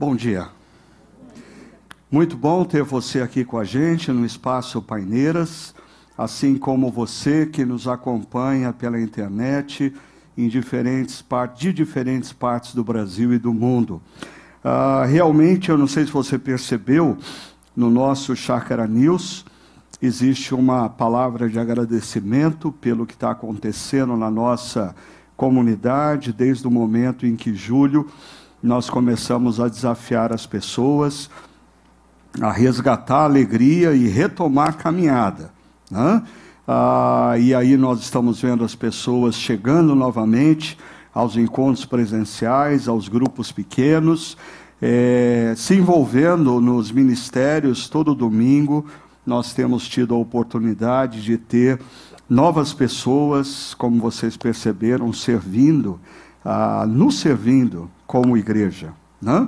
Bom dia. Muito bom ter você aqui com a gente no Espaço Paineiras, assim como você que nos acompanha pela internet em diferentes partes, de diferentes partes do Brasil e do mundo. Uh, realmente, eu não sei se você percebeu, no nosso Chácara News, existe uma palavra de agradecimento pelo que está acontecendo na nossa comunidade, desde o momento em que Júlio nós começamos a desafiar as pessoas a resgatar a alegria e retomar a caminhada. Né? Ah, e aí nós estamos vendo as pessoas chegando novamente aos encontros presenciais, aos grupos pequenos, é, se envolvendo nos ministérios todo domingo. Nós temos tido a oportunidade de ter novas pessoas, como vocês perceberam, servindo, ah, nos servindo como igreja. Né?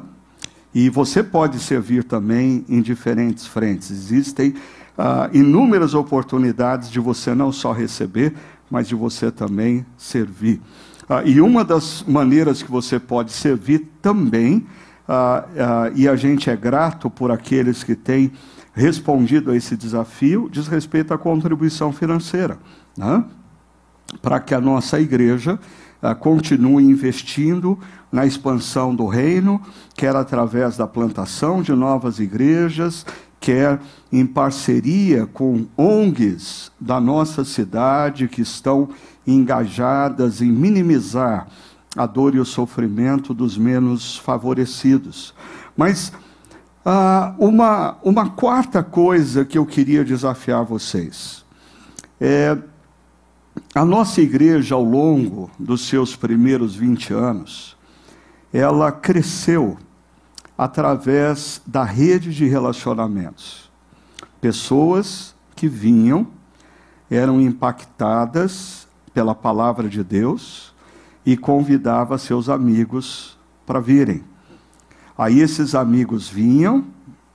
E você pode servir também em diferentes frentes. Existem ah, inúmeras oportunidades de você não só receber, mas de você também servir. Ah, e uma das maneiras que você pode servir também, ah, e a gente é grato por aqueles que têm respondido a esse desafio, diz respeito à contribuição financeira. Né? Para que a nossa igreja continue investindo na expansão do reino, quer através da plantação de novas igrejas, quer em parceria com ONGs da nossa cidade que estão engajadas em minimizar a dor e o sofrimento dos menos favorecidos. Mas ah, uma, uma quarta coisa que eu queria desafiar vocês é a nossa igreja, ao longo dos seus primeiros 20 anos, ela cresceu através da rede de relacionamentos. Pessoas que vinham, eram impactadas pela palavra de Deus e convidava seus amigos para virem. Aí esses amigos vinham,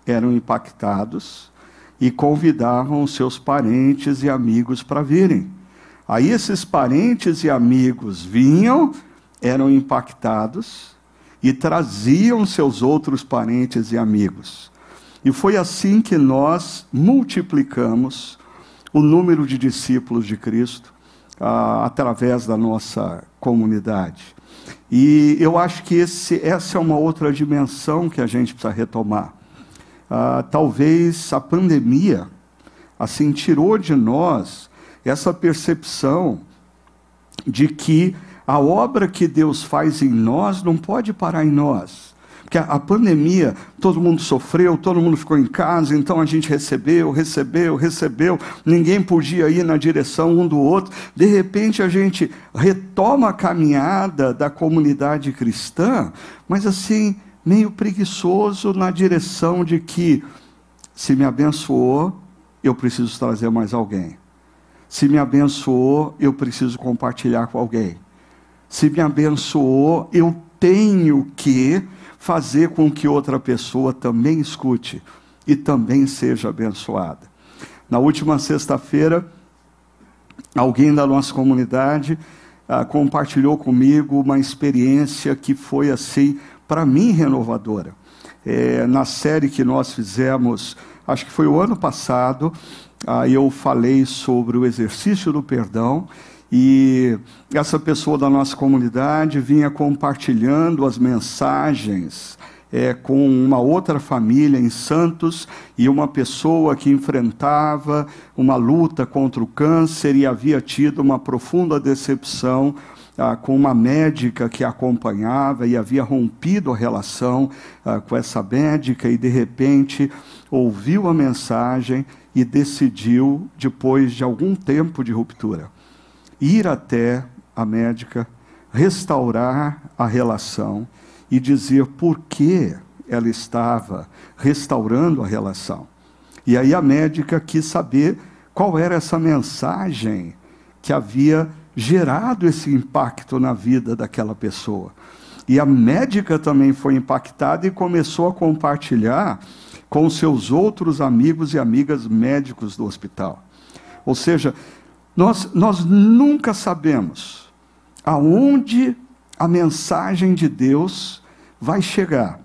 eram impactados e convidavam seus parentes e amigos para virem. Aí esses parentes e amigos vinham, eram impactados e traziam seus outros parentes e amigos. E foi assim que nós multiplicamos o número de discípulos de Cristo ah, através da nossa comunidade. E eu acho que esse, essa é uma outra dimensão que a gente precisa retomar. Ah, talvez a pandemia assim tirou de nós essa percepção de que a obra que Deus faz em nós não pode parar em nós. Porque a pandemia, todo mundo sofreu, todo mundo ficou em casa, então a gente recebeu, recebeu, recebeu, ninguém podia ir na direção um do outro. De repente a gente retoma a caminhada da comunidade cristã, mas assim, meio preguiçoso na direção de que, se me abençoou, eu preciso trazer mais alguém. Se me abençoou, eu preciso compartilhar com alguém se me abençoou, eu tenho que fazer com que outra pessoa também escute e também seja abençoada. Na última sexta-feira, alguém da nossa comunidade ah, compartilhou comigo uma experiência que foi assim, para mim, renovadora. É, na série que nós fizemos, acho que foi o ano passado, ah, eu falei sobre o exercício do perdão e essa pessoa da nossa comunidade vinha compartilhando as mensagens é, com uma outra família em Santos e uma pessoa que enfrentava uma luta contra o câncer e havia tido uma profunda decepção ah, com uma médica que acompanhava e havia rompido a relação ah, com essa médica e de repente ouviu a mensagem e decidiu, depois de algum tempo de ruptura, ir até a médica, restaurar a relação e dizer por que ela estava restaurando a relação. E aí a médica quis saber qual era essa mensagem que havia gerado esse impacto na vida daquela pessoa. E a médica também foi impactada e começou a compartilhar com seus outros amigos e amigas médicos do hospital. Ou seja, nós, nós nunca sabemos aonde a mensagem de Deus vai chegar.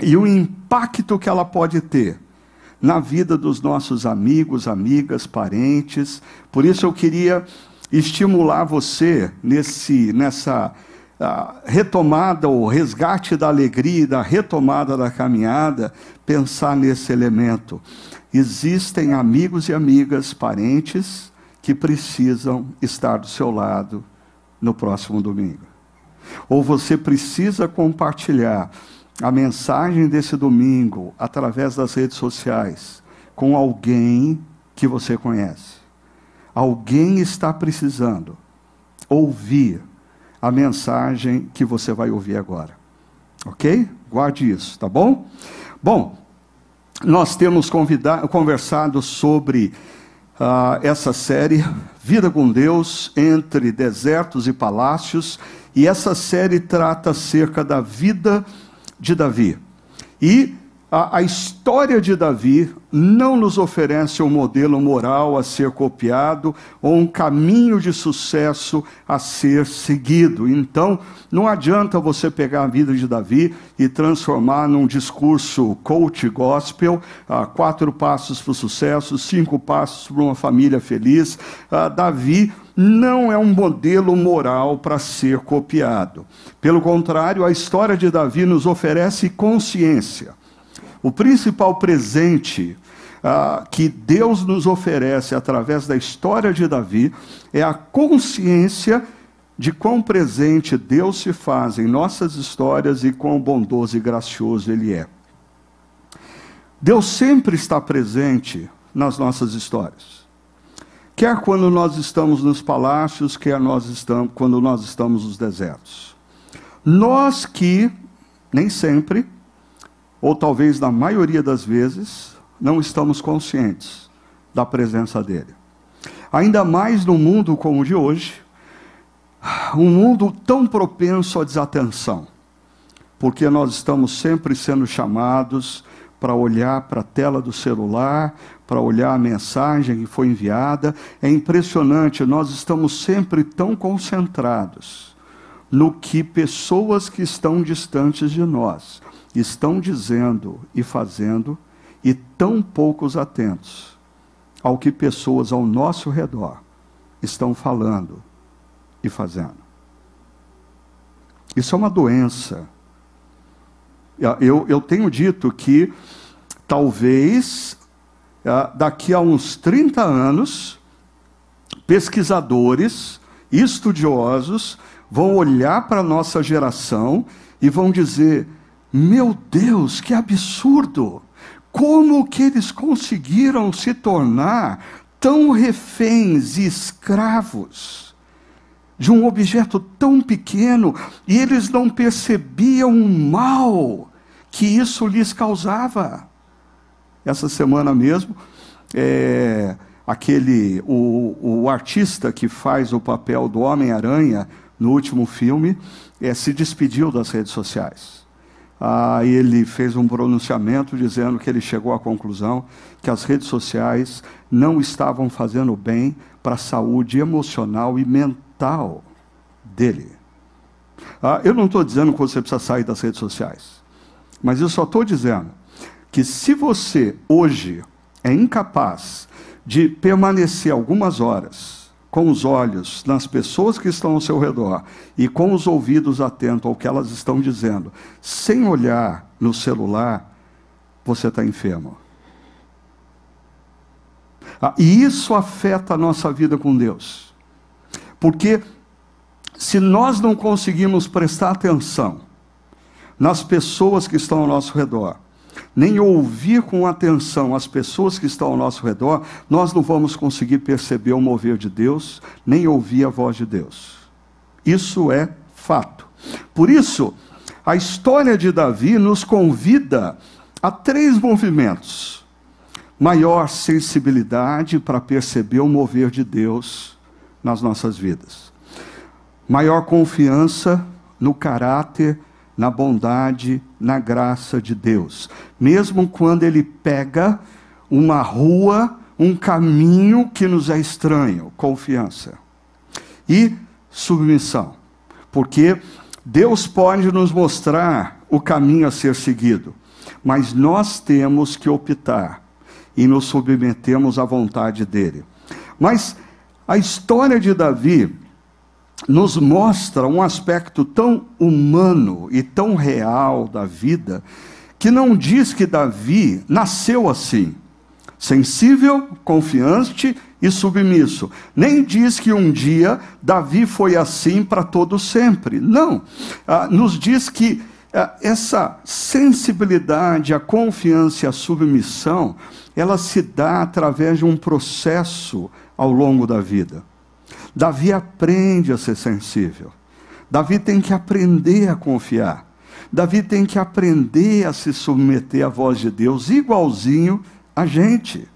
e o impacto que ela pode ter na vida dos nossos amigos, amigas, parentes. Por isso eu queria estimular você nesse, nessa uh, retomada ou resgate da alegria, da retomada da caminhada, pensar nesse elemento. Existem amigos e amigas, parentes, que precisam estar do seu lado no próximo domingo. Ou você precisa compartilhar a mensagem desse domingo através das redes sociais com alguém que você conhece. Alguém está precisando ouvir a mensagem que você vai ouvir agora. Ok? Guarde isso, tá bom? Bom, nós temos conversado sobre uh, essa série Vida com Deus entre desertos e palácios, e essa série trata acerca da vida de Davi. E a, a, história de Davi não nos oferece um modelo moral a ser copiado ou um caminho de sucesso a ser seguido. Então, não adianta você pegar a vida de Davi e transformar num discurso coach gospel, ah, quatro passos para o sucesso, cinco passos para uma família feliz. Ah, Davi não é um modelo moral para ser copiado. Pelo contrário, a história de Davi nos oferece consciência o principal presente ah, que Deus nos oferece através da história de Davi é a consciência de quão presente Deus se faz em nossas histórias e quão bondoso e gracioso Ele é. Deus sempre está presente nas nossas histórias. Quer quando nós estamos nos palácios, quer nós estamos, quando nós estamos nos desertos. Nós que, nem sempre, ou talvez na maioria das vezes, não estamos conscientes da presença dele. Ainda mais no mundo como o de hoje, um mundo tão propenso à desatenção, porque nós estamos sempre sendo chamados para olhar para a tela do celular, para olhar a mensagem que foi enviada. É impressionante, nós estamos sempre tão concentrados no que pessoas que estão distantes de nós estão dizendo e fazendo, e tão poucos atentos ao que pessoas ao nosso redor estão falando e fazendo. Isso é uma doença. Eu, eu tenho dito que talvez ah, daqui a uns 30 anos, pesquisadores, estudiosos, vão olhar para a nossa geração e vão dizer: meu Deus, que absurdo! Como que eles conseguiram se tornar tão reféns e escravos de um objeto tão pequeno e eles não percebiam o mal que isso lhes causava? Essa semana mesmo, é, aquele o, o artista que faz o papel do Homem-Aranha no último filme é, se despediu das redes sociais ah, ele fez um pronunciamento dizendo que ele chegou à conclusão que as redes sociais não estavam fazendo bem para a saúde emocional e mental dele. Ah, eu não estou dizendo que você precisa sair das redes sociais, mas eu só estou dizendo que se você hoje é incapaz de permanecer algumas horas com os olhos nas pessoas que estão ao seu redor e com os ouvidos atentos ao que elas estão dizendo, sem olhar no celular, você está enfermo. Ah, e isso afeta a nossa vida com Deus. Porque se nós não conseguimos prestar atenção nas pessoas que estão ao nosso redor, nem ouvir com atenção as pessoas que estão ao nosso redor, nós não vamos conseguir perceber o mover de Deus, nem ouvir a voz de Deus. Isso é fato. Por isso, a história de Davi nos convida a três movimentos: maior sensibilidade para perceber o mover de Deus nas nossas vidas, maior confiança no caráter na bondade, na graça de Deus. Mesmo quando ele pega uma rua, um caminho que nos é estranho, confiança. E submissão. Porque Deus pode nos mostrar o caminho a ser seguido. mas nós temos que optar e nos submetemos à vontade dele. Mas a história de Davi nos mostra um aspecto tão humano e tão real da vida, que não diz que Davi nasceu assim, sensível, confiante e submisso. Nem diz que um dia Davi foi assim para todo sempre. Não. Ah, nos diz que ah, essa sensibilidade, a confiança e a submissão, ela se dá através de um processo ao longo da vida. Davi aprende a ser sensível. Davi tem que aprender a confiar. Davi tem que aprender a se submeter à voz de Deus, igualzinho a gente.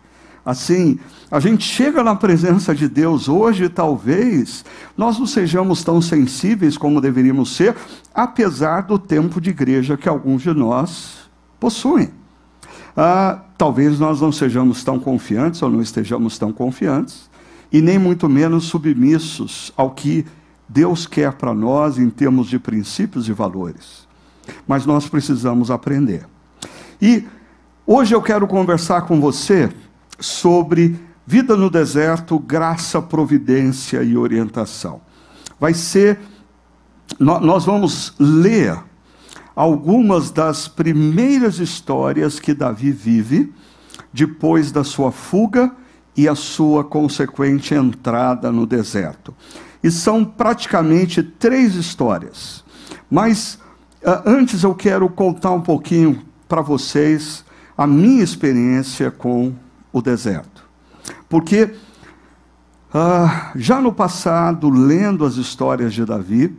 Assim, a gente chega na presença de Deus hoje, talvez nós não sejamos tão sensíveis como deveríamos ser, apesar do tempo de igreja que alguns de nós possuem. Ah, talvez nós não sejamos tão confiantes ou não estejamos tão confiantes, e nem muito menos submissos ao que Deus quer para nós em termos de princípios e valores. Mas nós precisamos aprender. E hoje eu quero conversar com você sobre vida no deserto, graça, providência e orientação. Vai ser nós vamos ler algumas das primeiras histórias que Davi vive depois da sua fuga e a sua consequente entrada no deserto. E são praticamente três histórias. Mas uh, antes eu quero contar um pouquinho para vocês a minha experiência com o deserto. Porque uh, já no passado, lendo as histórias de Davi,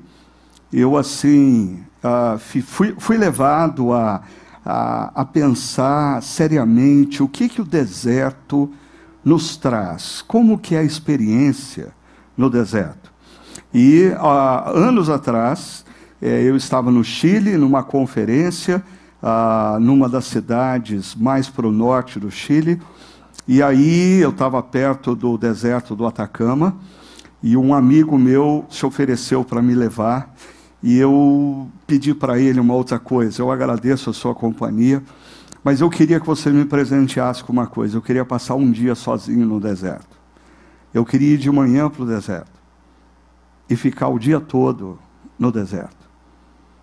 eu assim uh, fui, fui levado a, a, a, pensar seriamente o que, que o deserto nos traz como que é a experiência no deserto. E há anos atrás, eh, eu estava no Chile, numa conferência, ah, numa das cidades mais para o norte do Chile, e aí eu estava perto do deserto do Atacama, e um amigo meu se ofereceu para me levar, e eu pedi para ele uma outra coisa. Eu agradeço a sua companhia, mas eu queria que você me presenteasse com uma coisa. Eu queria passar um dia sozinho no deserto. Eu queria ir de manhã para o deserto e ficar o dia todo no deserto.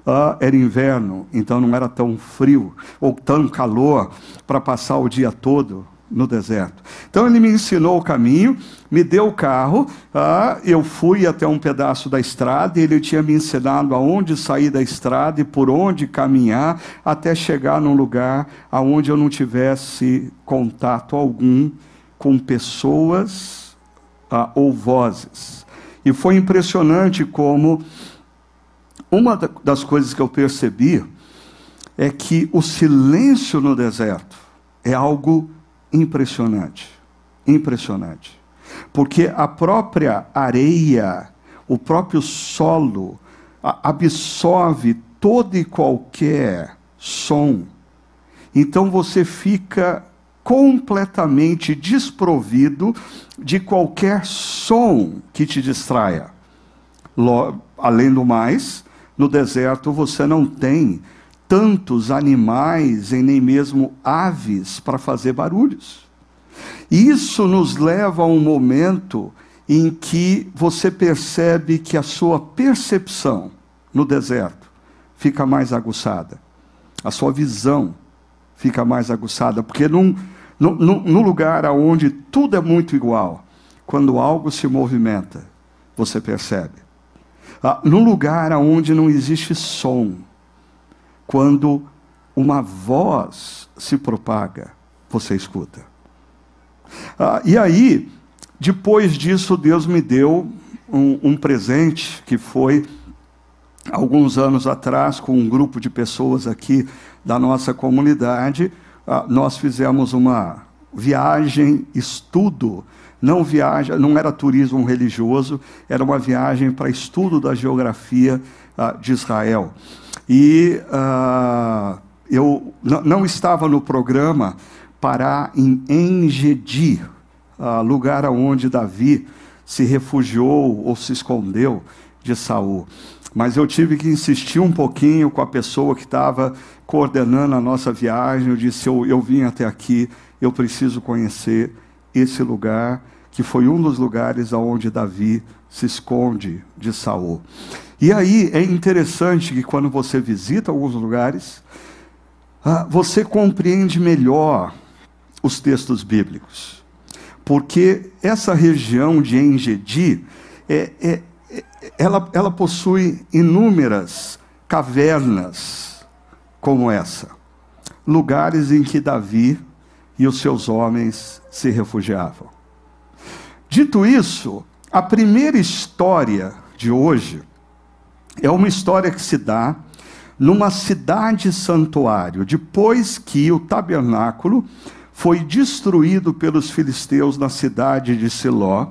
Ah, era inverno, então não era tão frio ou tão calor para passar o dia todo no deserto. Então ele me ensinou o caminho, me deu o carro, ah, eu fui até um pedaço da estrada, e ele tinha me ensinado aonde sair da estrada e por onde caminhar até chegar num lugar aonde eu não tivesse contato algum com pessoas ah, ou vozes. E foi impressionante como uma das coisas que eu percebi é que o silêncio no deserto é algo impressionante. Impressionante. Porque a própria areia, o próprio solo, absorve todo e qualquer som. Então você fica completamente desprovido de qualquer som que te distraia. Além do mais, no deserto você não tem tantos animais e nem mesmo aves para fazer barulhos. Isso nos leva a um momento em que você percebe que a sua percepção no deserto fica mais aguçada, a sua visão fica mais aguçada, porque num, lugar onde tudo é muito igual, quando algo se movimenta, você percebe. Ah, num lugar onde não existe som, quando uma voz se propaga, você escuta. Ah, e aí, depois disso, Deus me deu um, um presente que foi alguns anos atrás, com um grupo de pessoas aqui da nossa comunidade, ah, nós fizemos uma viagem, estudo, não viagem, não era turismo religioso, era uma viagem para estudo da geografia uh, de Israel. E uh, eu não estava no programa parar em Engedi, uh, lugar onde Davi se refugiou ou se escondeu de Saul. mas eu tive que insistir um pouquinho com a pessoa que estava coordenando a nossa viagem. Eu disse: eu, eu vim até aqui, eu preciso conhecer esse lugar, que foi um dos lugares aonde Davi se esconde de Saul. E aí é interessante que quando você visita alguns lugares, ah, você compreende melhor os textos bíblicos. Porque essa região de Engedi, é, é, é, ela, ela possui inúmeras cavernas como essa. Lugares em que Davi e os seus homens se refugiavam. Dito isso, a primeira história de hoje é uma história que se dá numa cidade santuário, depois que o tabernáculo foi destruído pelos filisteus na cidade de Siló.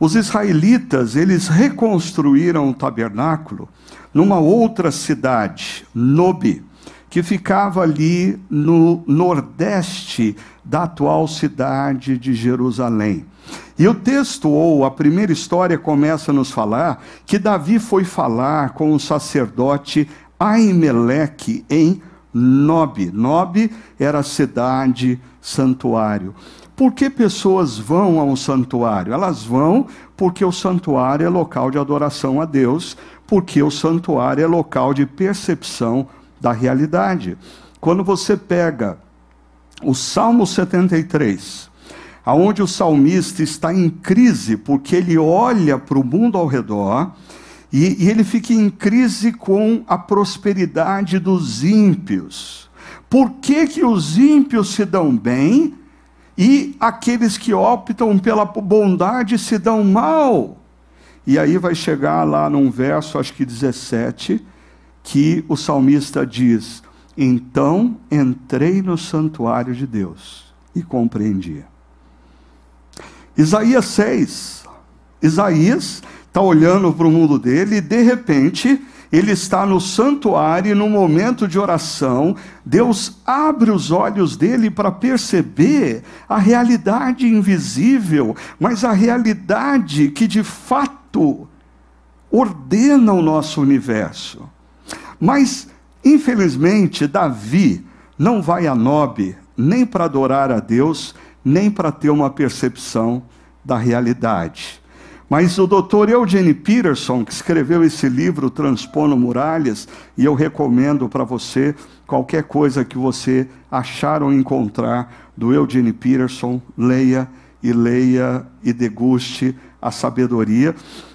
Os israelitas, eles reconstruíram o tabernáculo numa outra cidade, Nobe, que ficava ali no nordeste da atual cidade de Jerusalém. E o texto, ou a primeira história, começa a nos falar que Davi foi falar com o sacerdote Aimeleque em Nob. Nob era cidade santuário. Por que pessoas vão a um santuário? Elas vão porque o santuário é local de adoração a Deus, porque o santuário é local de percepção da realidade. Quando você pega o Salmo 73, aonde o salmista está em crise porque ele olha para o mundo ao redor e, e ele fica em crise com a prosperidade dos ímpios. Por que, que os ímpios se dão bem e aqueles que optam pela bondade se dão mal? E aí vai chegar lá num verso, acho que 17, que o salmista diz: Então entrei no santuário de Deus e compreendi. Isaías 6. Isaías está olhando para o mundo dele e de repente ele está no santuário e no momento de oração, Deus abre os olhos dele para perceber a realidade invisível, mas a realidade que de fato ordena o nosso universo. Mas, infelizmente, Davi não vai a Nobe nem para adorar a Deus, nem para ter uma percepção da realidade. Mas o doutor Eugene Peterson, que escreveu esse livro Transpondo Muralhas, e eu recomendo para você qualquer coisa que você achar ou encontrar do Eugene Peterson, leia e leia e deguste a sabedoria.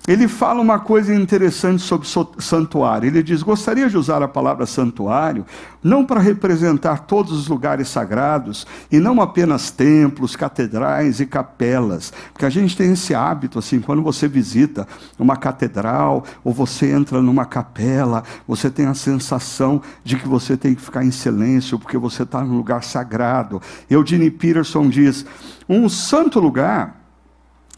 Ele fala uma coisa interessante sobre santuário. Ele diz: gostaria de usar a palavra santuário não para representar todos os lugares sagrados e não apenas templos, catedrais e capelas, porque a gente tem esse hábito assim, quando você visita uma catedral ou você entra numa capela, você tem a sensação de que você tem que ficar em silêncio porque você está num lugar sagrado. Eugene Peterson diz: um santo lugar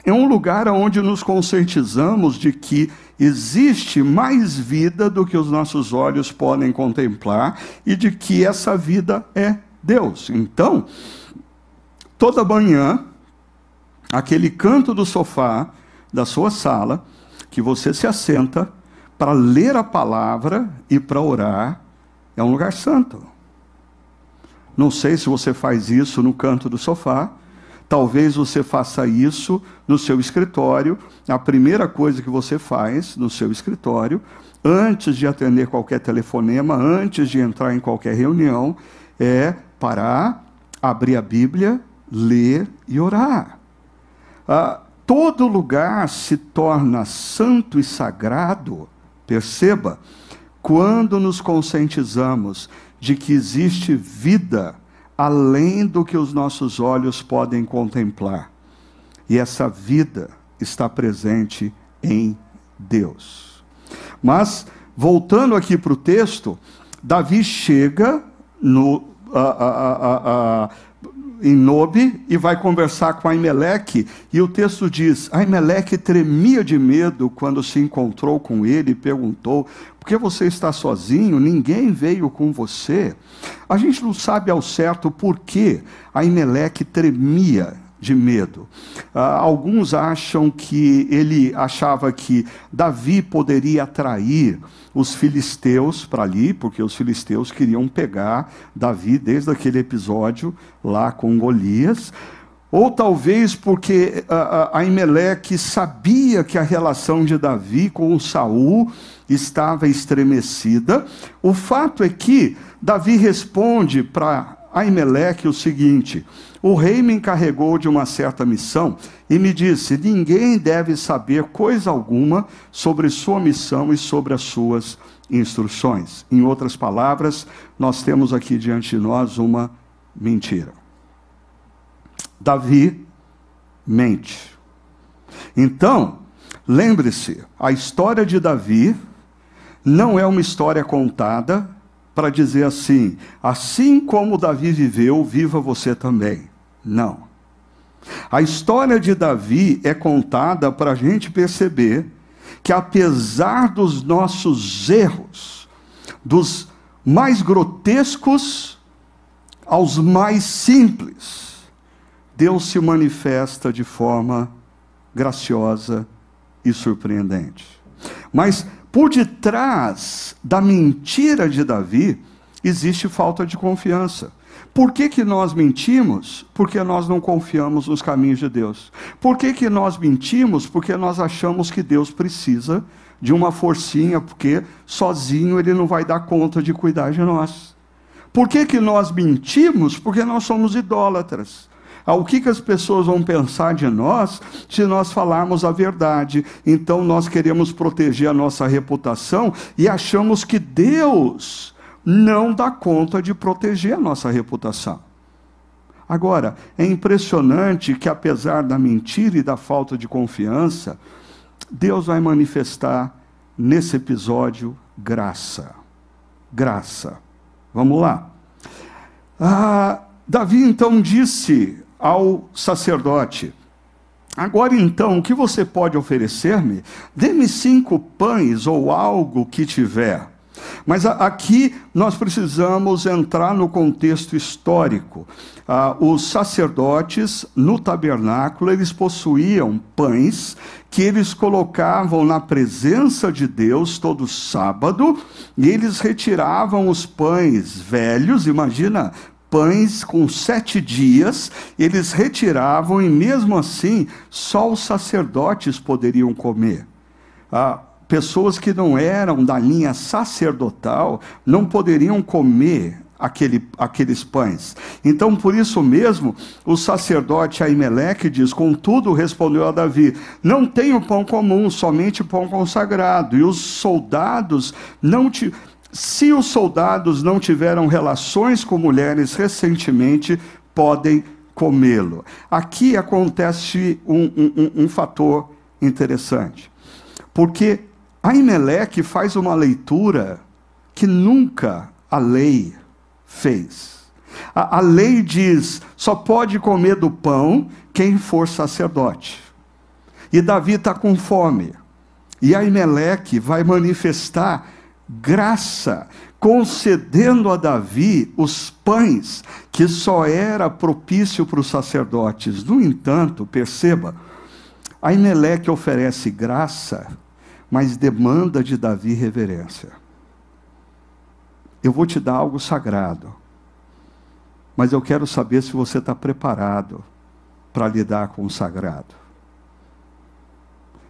é um lugar onde nos conscientizamos de que existe mais vida do que os nossos olhos podem contemplar e de que essa vida é Deus. Então, toda manhã, aquele canto do sofá da sua sala, que você se assenta para ler a palavra e para orar, é um lugar santo. Não sei se você faz isso no canto do sofá, Talvez você faça isso no seu escritório. A primeira coisa que você faz no seu escritório, antes de atender qualquer telefonema, antes de entrar em qualquer reunião, é parar, abrir a Bíblia, ler e orar. Ah, todo lugar se torna santo e sagrado, perceba, quando nos conscientizamos de que existe vida além do que os nossos olhos podem contemplar. E essa vida está presente em Deus. Mas, voltando aqui para o texto, Davi chega no, a, a, a, em Nobe e vai conversar com Aimeleque, e o texto diz: Aimeleque tremia de medo quando se encontrou com ele e perguntou: Por que você está sozinho? Ninguém veio com você. A gente não sabe ao certo por que Aimeleque tremia de medo. Uh, alguns acham que ele achava que Davi poderia atrair os filisteus para ali, porque os filisteus queriam pegar Davi desde aquele episódio lá com Golias. Ou talvez porque uh, Aimeleque sabia que a relação de Davi com Saul estava estremecida. O fato é que Davi responde para Aimeleque o seguinte: o rei me encarregou de uma certa missão e me disse: ninguém deve saber coisa alguma sobre sua missão e sobre as suas instruções. Em outras palavras, nós temos aqui diante de nós uma mentira. Davi mente. Então, lembre-se, a história de Davi não é uma história contada para dizer assim: assim como Davi viveu, viva você também. Não. A história de Davi é contada para a gente perceber que, apesar dos nossos erros, dos mais grotescos aos mais simples, Deus se manifesta de forma graciosa e surpreendente. Mas por detrás da mentira de Davi existe falta de confiança. Por que, que nós mentimos? Porque nós não confiamos nos caminhos de Deus. Por que, que nós mentimos? Porque nós achamos que Deus precisa de uma forcinha, porque sozinho ele não vai dar conta de cuidar de nós. Por que, que nós mentimos? Porque nós somos idólatras. Ah, o que, que as pessoas vão pensar de nós se nós falarmos a verdade? Então nós queremos proteger a nossa reputação e achamos que Deus não dá conta de proteger a nossa reputação. Agora, é impressionante que, apesar da mentira e da falta de confiança, Deus vai manifestar nesse episódio graça. Graça. Vamos lá. Ah, Davi então disse ao sacerdote: Agora então, o que você pode oferecer-me? Dê-me cinco pães ou algo que tiver. Mas aqui nós precisamos entrar no contexto histórico. Ah, os sacerdotes no tabernáculo eles possuíam pães que eles colocavam na presença de Deus todo sábado e eles retiravam os pães velhos. Imagina pães com sete dias, eles retiravam e mesmo assim só os sacerdotes poderiam comer. Ah, pessoas que não eram da linha sacerdotal não poderiam comer aquele, aqueles pães. Então, por isso mesmo, o sacerdote Aimeleque diz: Contudo, respondeu a Davi: Não tenho pão comum, somente pão consagrado. E os soldados não te. Se os soldados não tiveram relações com mulheres recentemente, podem comê-lo. Aqui acontece um, um, um fator interessante. Porque Aimeleque faz uma leitura que nunca a lei fez. A, a lei diz: só pode comer do pão quem for sacerdote. E Davi está com fome. E Aimeleque vai manifestar graça, concedendo a Davi os pães que só era propício para os sacerdotes. No entanto, perceba, Aimeleque oferece graça mas demanda de Davi reverência. Eu vou te dar algo sagrado, mas eu quero saber se você está preparado para lidar com o sagrado.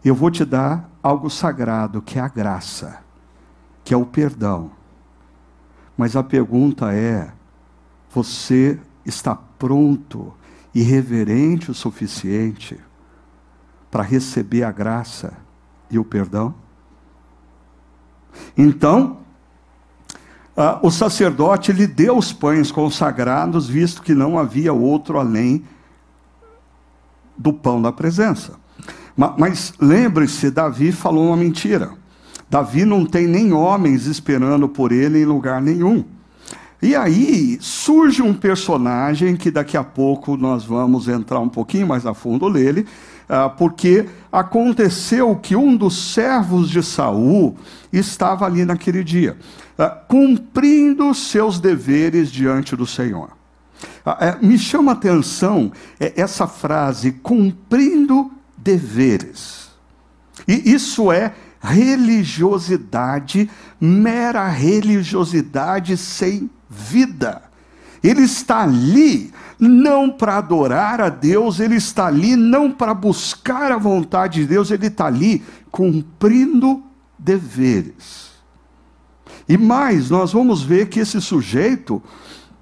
Eu vou te dar algo sagrado, que é a graça, que é o perdão. Mas a pergunta é: você está pronto e reverente o suficiente para receber a graça? e o perdão. Então, uh, o sacerdote lhe deu os pães consagrados, visto que não havia outro além do pão da presença. Mas, mas lembre-se, Davi falou uma mentira. Davi não tem nem homens esperando por ele em lugar nenhum. E aí surge um personagem que daqui a pouco nós vamos entrar um pouquinho mais a fundo nele, ah, porque aconteceu que um dos servos de Saul estava ali naquele dia, ah, cumprindo seus deveres diante do Senhor. Ah, é, me chama a atenção é, essa frase, cumprindo deveres. E isso é religiosidade, mera religiosidade sem vida. Ele está ali não para adorar a Deus, ele está ali não para buscar a vontade de Deus, ele está ali cumprindo deveres. E mais, nós vamos ver que esse sujeito,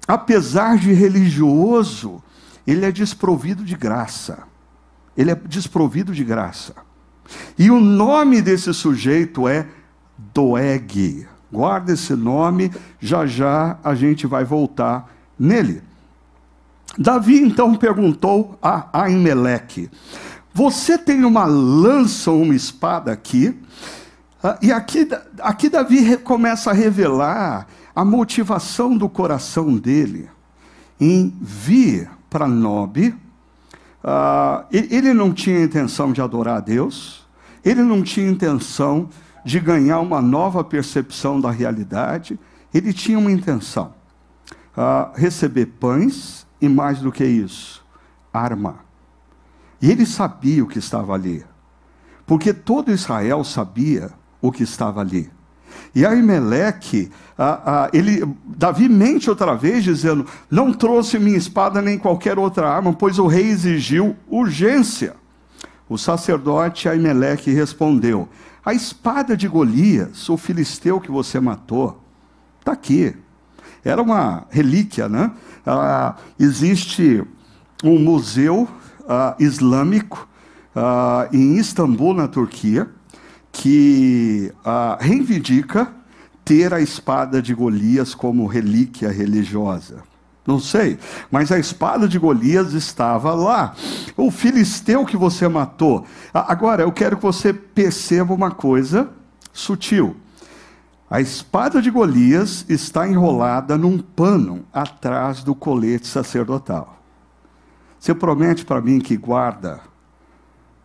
apesar de religioso, ele é desprovido de graça. Ele é desprovido de graça. E o nome desse sujeito é Doeg. Guarda esse nome, já já a gente vai voltar nele. Davi então perguntou a Aimeleque: Você tem uma lança ou uma espada aqui? Ah, e aqui, aqui Davi começa a revelar a motivação do coração dele em vir para Nob. Uh, ele não tinha intenção de adorar a Deus, ele não tinha intenção de ganhar uma nova percepção da realidade, ele tinha uma intenção: uh, receber pães e mais do que isso, arma. E ele sabia o que estava ali, porque todo Israel sabia o que estava ali. E Aimeleque, ah, ah, ele, Davi mente outra vez, dizendo: Não trouxe minha espada nem qualquer outra arma, pois o rei exigiu urgência. O sacerdote Aimeleque respondeu: A espada de Golias, o filisteu que você matou, está aqui. Era uma relíquia, né? Ah, existe um museu ah, islâmico ah, em Istambul, na Turquia, que reivindica ter a espada de Golias como relíquia religiosa. Não sei, mas a espada de Golias estava lá. O filisteu que você matou. Agora, eu quero que você perceba uma coisa sutil. A espada de Golias está enrolada num pano atrás do colete sacerdotal. Você promete para mim que guarda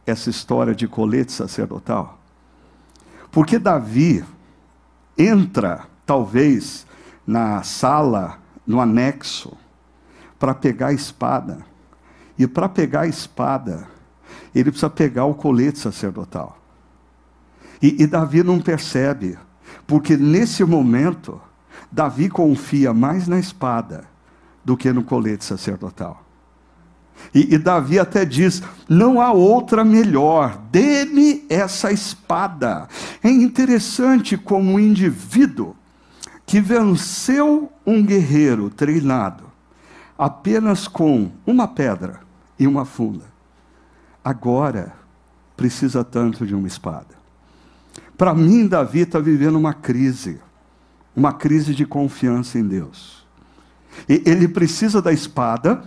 essa história de colete sacerdotal? Porque Davi entra, talvez, na sala, no anexo, para pegar a espada. E para pegar a espada, ele precisa pegar o colete sacerdotal. E, e Davi não percebe porque nesse momento, Davi confia mais na espada do que no colete sacerdotal. E, e Davi até diz: não há outra melhor, dê-me essa espada. É interessante como um indivíduo que venceu um guerreiro treinado apenas com uma pedra e uma funda, agora precisa tanto de uma espada. Para mim, Davi está vivendo uma crise, uma crise de confiança em Deus. E ele precisa da espada,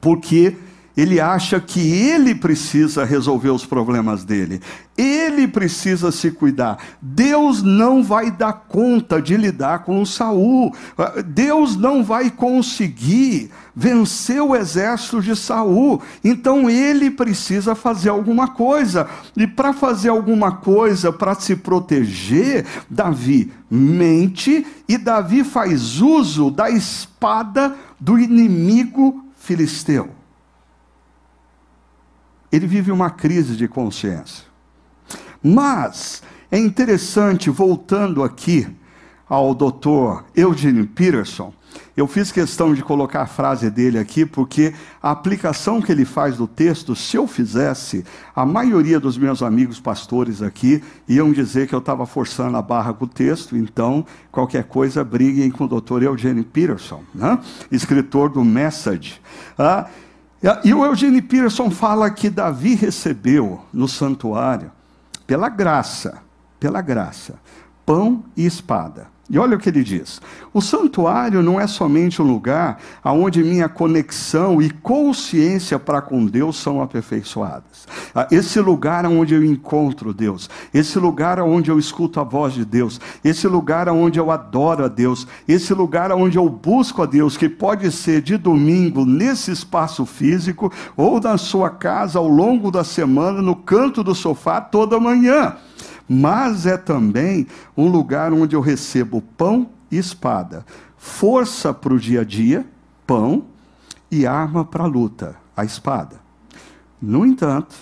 porque ele acha que ele precisa resolver os problemas dele. Ele precisa se cuidar. Deus não vai dar conta de lidar com o Saul. Deus não vai conseguir vencer o exército de Saul. Então ele precisa fazer alguma coisa. E para fazer alguma coisa, para se proteger, Davi mente e Davi faz uso da espada do inimigo filisteu ele vive uma crise de consciência. Mas é interessante, voltando aqui ao doutor Eugene Peterson, eu fiz questão de colocar a frase dele aqui, porque a aplicação que ele faz do texto, se eu fizesse, a maioria dos meus amigos pastores aqui iam dizer que eu estava forçando a barra com o texto, então, qualquer coisa, briguem com o doutor Eugene Peterson, né? escritor do Message. Ah, e o Eugene Peterson fala que Davi recebeu no santuário, pela graça, pela graça, pão e espada. E olha o que ele diz: o santuário não é somente um lugar onde minha conexão e consciência para com Deus são aperfeiçoadas. Ah, esse lugar onde eu encontro Deus, esse lugar onde eu escuto a voz de Deus, esse lugar onde eu adoro a Deus, esse lugar onde eu busco a Deus, que pode ser de domingo nesse espaço físico ou na sua casa ao longo da semana, no canto do sofá toda manhã mas é também um lugar onde eu recebo pão e espada. Força para o dia a dia, pão, e arma para a luta, a espada. No entanto,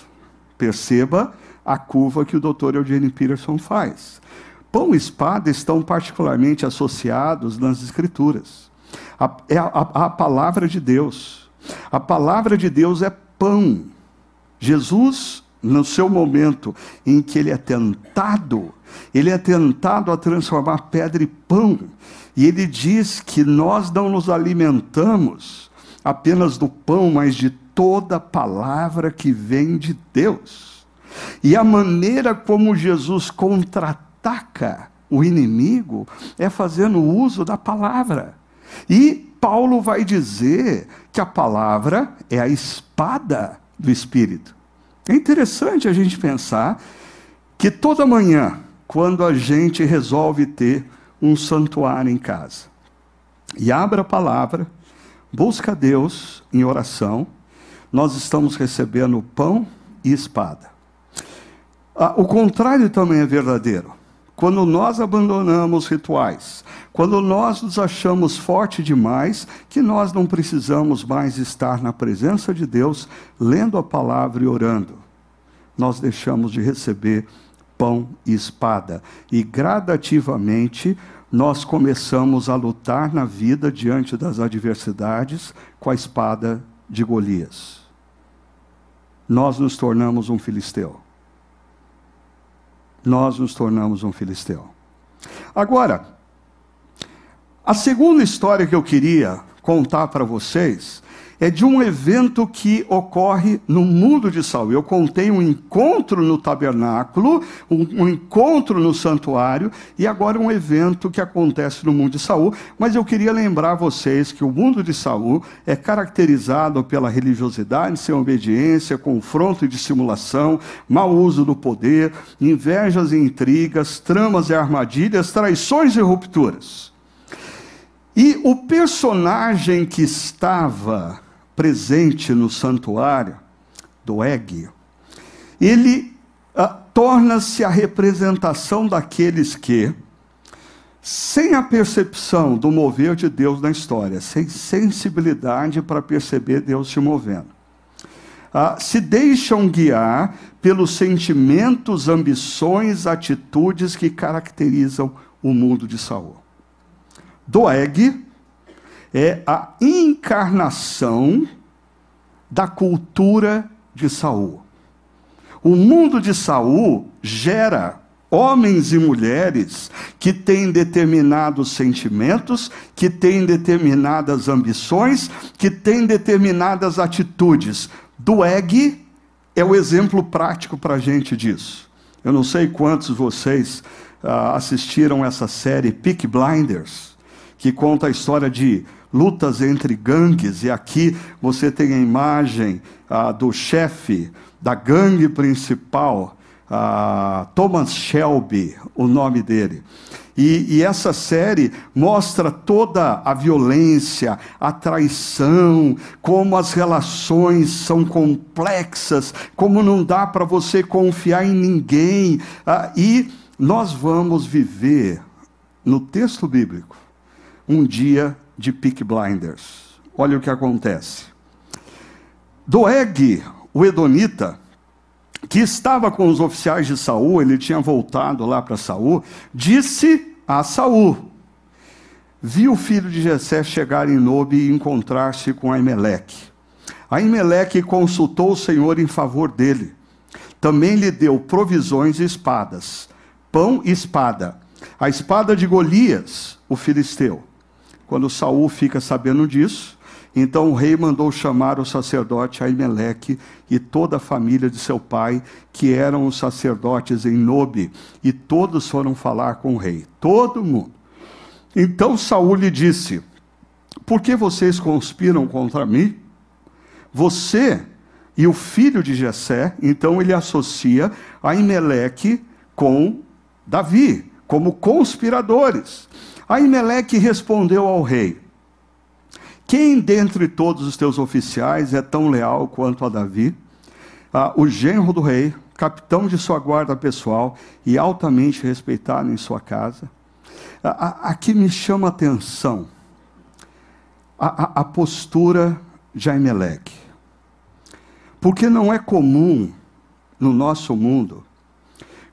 perceba a curva que o Dr. Eugene Peterson faz. Pão e espada estão particularmente associados nas Escrituras. A, é a, a, palavra de Deus. A palavra de Deus é pão. Jesus, no seu momento em que ele é tentado, ele é tentado a transformar pedra em pão. E ele diz que nós não nos alimentamos apenas do pão, mas de toda palavra que vem de Deus. E a maneira como Jesus contra-ataca o inimigo é fazendo uso da palavra. E Paulo vai dizer que a palavra é a espada do Espírito. É interessante a gente pensar que toda manhã, quando a gente resolve ter um santuário em casa. E abra a palavra, busca Deus em oração, nós estamos recebendo pão e espada. Ah, o contrário também é verdadeiro. Quando nós abandonamos rituais, quando nós nos achamos forte demais, que nós não precisamos mais estar na presença de Deus, lendo a palavra e orando, nós deixamos de receber pão e espada. E gradativamente nós começamos a lutar na vida diante das adversidades com a espada de Golias. Nós nos tornamos um filisteu. Nós nos tornamos um filisteu. Agora, a segunda história que eu queria contar para vocês é de um evento que ocorre no mundo de Saul. Eu contei um encontro no tabernáculo, um, um, encontro no santuário, e agora um evento que acontece no mundo de Saul. Mas eu queria lembrar vocês que o mundo de Saul é caracterizado pela religiosidade sem obediência, confronto e dissimulação, mau uso do poder, invejas e intrigas, tramas e armadilhas, traições e rupturas. E o personagem que estava presente no santuário do Eg, ele ah, torna-se a representação daqueles que, sem a percepção do mover de Deus na história, sem sensibilidade para perceber Deus se movendo, ah, se deixam guiar pelos sentimentos, ambições, atitudes que caracterizam o mundo de Saul. Doeg é a encarnação da cultura de Saul. O mundo de Saul gera homens e mulheres que têm determinados sentimentos, que têm determinadas ambições, que têm determinadas atitudes. Doeg é o exemplo prático para a gente disso. Eu não sei quantos de vocês uh, assistiram essa série Peak Blinders, que conta a história de lutas entre gangues, e aqui você tem a imagem ah, do chefe da gangue principal, ah, Thomas Shelby, o nome dele. E, e, essa série mostra toda a violência, a traição, como as relações são complexas, como não dá para você confiar em ninguém. Ah, e nós vamos viver, no texto bíblico, um dia de Peak Blinders. Olha o que acontece. Doeg, o Edonita, que estava com os oficiais de Saul, ele tinha voltado lá para Saul, disse a Saul: viu o filho de Jessé chegar em Nobe e encontrar-se com Aimeleque. Aimeleque consultou o Senhor em favor dele. Também lhe deu provisões e espadas, pão e espada. A espada de Golias, o filisteu quando Saul fica sabendo disso, então o rei mandou chamar o sacerdote Aimeleque e toda a família de seu pai, que eram os sacerdotes em Nobe, e todos foram falar com o rei, todo mundo. Então Saul lhe disse: Por que vocês conspiram contra mim? Você e o filho de Jessé, então ele associa Aimeleque com Davi, como conspiradores. Aimeleque respondeu ao rei: Quem dentre todos os teus oficiais é tão leal quanto a Davi? Ah, o genro do rei, capitão de sua guarda pessoal e altamente respeitado em sua casa. Aqui me chama a atenção a, a, a postura de Aimeleque. Porque não é comum no nosso mundo,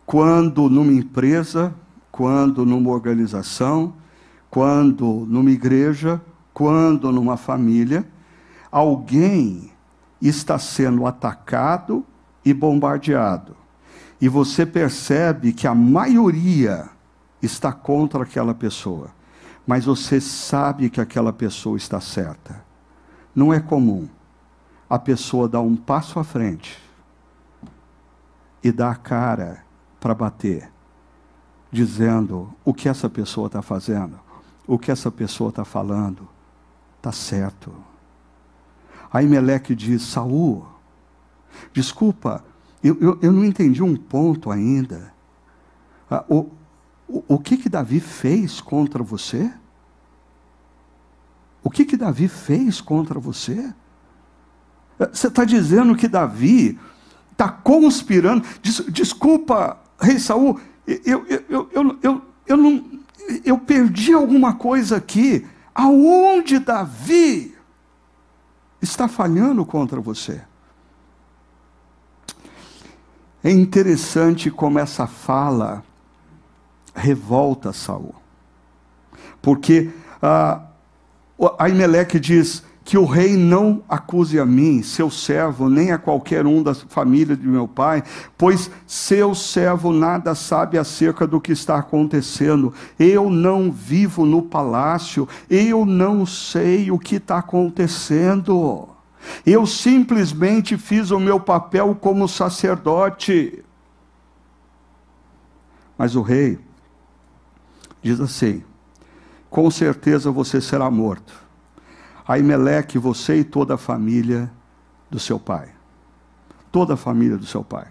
quando numa empresa, quando numa organização, quando numa igreja, quando numa família, alguém está sendo atacado e bombardeado. E você percebe que a maioria está contra aquela pessoa, mas você sabe que aquela pessoa está certa. Não é comum a pessoa dar um passo à frente e dar a cara para bater, dizendo o que essa pessoa está fazendo, o que essa pessoa está falando, está certo. Aí Meleque diz: Saul, desculpa, eu, eu, eu não entendi um ponto ainda. Ah, o, o, o que que Davi fez contra você? O que que Davi fez contra você? Ah, você está dizendo que Davi está conspirando? Des, desculpa, rei Saul, eu, eu, eu, eu, eu, eu, não, eu perdi alguma coisa aqui. Aonde Davi está falhando contra você? É interessante como essa fala revolta Saul. Porque ah, Aimeleque diz que o rei não acuse a mim, seu servo, nem a qualquer um da família de meu pai, pois seu servo nada sabe acerca do que está acontecendo. Eu não vivo no palácio, eu não sei o que está acontecendo. Eu simplesmente fiz o meu papel como sacerdote. Mas o rei diz assim: com certeza você será morto. Aimeleque, você e toda a família do seu pai. Toda a família do seu pai.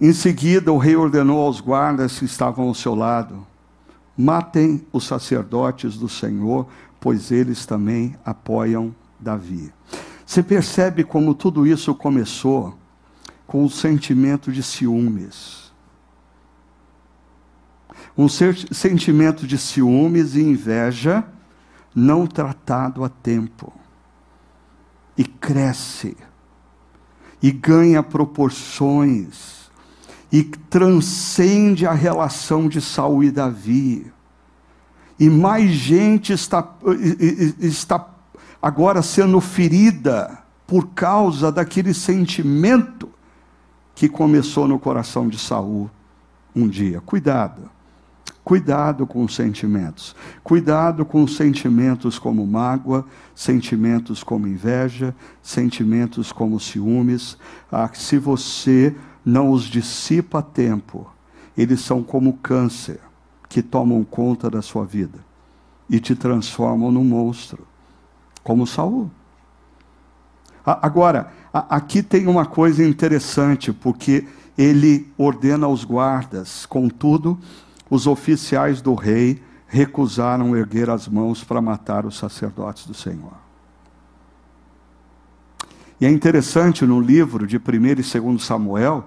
Em seguida, o rei ordenou aos guardas que estavam ao seu lado: matem os sacerdotes do Senhor, pois eles também apoiam Davi. Você percebe como tudo isso começou com o sentimento de ciúmes. Um sentimento de ciúmes e inveja não tratado a tempo. E cresce, e ganha proporções, e transcende a relação de Saul e Davi e mais gente está, está agora sendo ferida por causa daquele sentimento que começou no coração de Saul um dia. Cuidado. Cuidado com os sentimentos. Cuidado com sentimentos como mágoa, sentimentos como inveja, sentimentos como ciúmes. Ah, se você não os dissipa a tempo, eles são como câncer que tomam conta da sua vida e te transformam num monstro, como Saul. Agora, aqui tem uma coisa interessante, porque ele ordena aos guardas, contudo, os oficiais do rei recusaram erguer as mãos para matar os sacerdotes do Senhor. E é interessante no livro de 1 e 2 Samuel,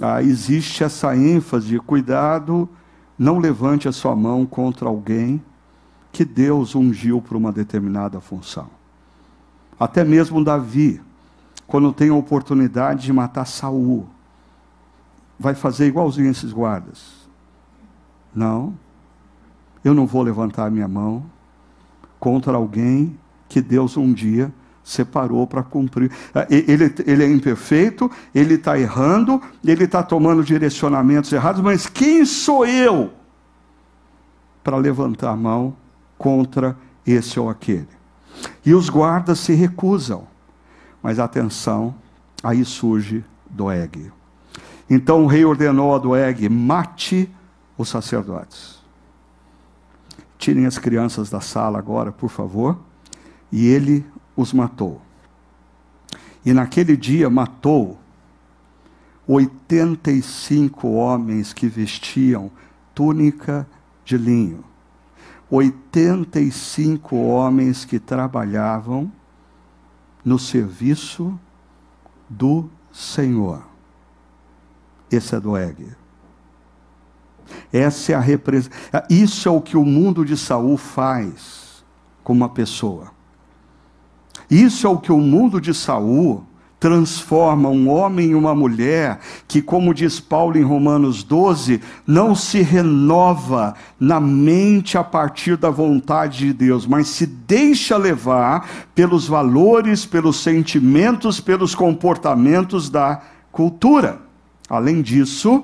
ah, existe essa ênfase de cuidado não levante a sua mão contra alguém que Deus ungiu para uma determinada função. Até mesmo Davi, quando tem a oportunidade de matar Saul, vai fazer igualzinho esses guardas. Não, eu não vou levantar minha mão contra alguém que Deus um dia separou para cumprir. É, ele, ele é imperfeito, ele está errando, ele está tomando direcionamentos errados, mas quem sou eu para levantar a mão contra esse ou aquele? E os guardas se recusam. Mas atenção, aí surge Doeg. Então o rei ordenou a Doeg: mate os sacerdotes. Tirem as crianças da sala agora, por favor. E ele os matou. E naquele dia matou 85 homens que vestiam túnica de linho. 85 homens que trabalhavam no serviço do Senhor. Esse é Doeg. Essa é a representação. Isso é o que o mundo de Saul faz com uma pessoa Isso é o que o mundo de Saul transforma um homem em uma mulher que, como diz Paulo em Romanos 12, não se renova na mente a partir da vontade de Deus, mas se deixa levar pelos valores, pelos sentimentos, pelos comportamentos da cultura. Além disso,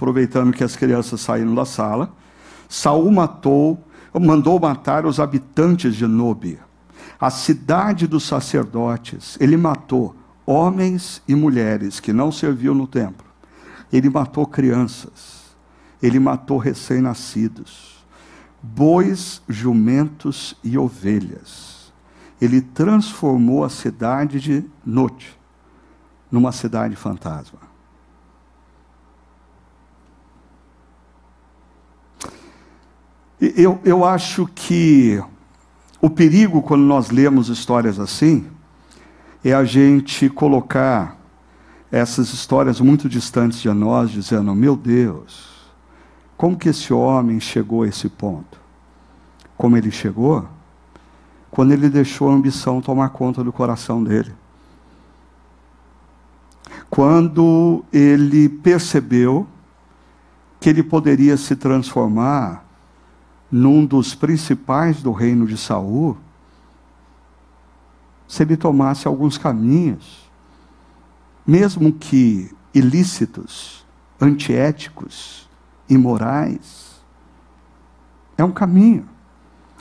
aproveitando que as crianças saíram da sala, Saul matou, mandou matar os habitantes de Nobe, a cidade dos sacerdotes. Ele matou homens e mulheres que não serviam no templo. Ele matou crianças, ele matou recém-nascidos, bois, jumentos e ovelhas. Ele transformou a cidade de Note numa cidade fantasma. Eu, eu acho que o perigo quando nós lemos histórias assim é a gente colocar essas histórias muito distantes de nós, dizendo: meu Deus, como que esse homem chegou a esse ponto? Como ele chegou? Quando ele deixou a ambição tomar conta do coração dele. Quando ele percebeu que ele poderia se transformar num dos principais do reino de Saul, se ele tomasse alguns caminhos, mesmo que ilícitos, antiéticos, imorais. É um caminho.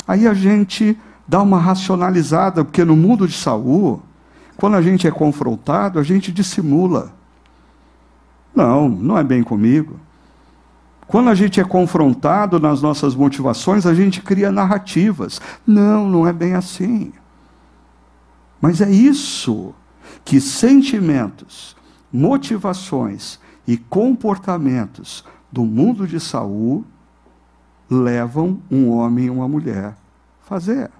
Aí a gente dá uma racionalizada, porque no mundo de Saul, quando a gente é confrontado, a gente dissimula. Não, não é bem comigo. Quando a gente é confrontado nas nossas motivações, a gente cria narrativas. Não, não é bem assim. Mas é isso que sentimentos, motivações e comportamentos do mundo de Saul levam um homem e uma mulher a fazer.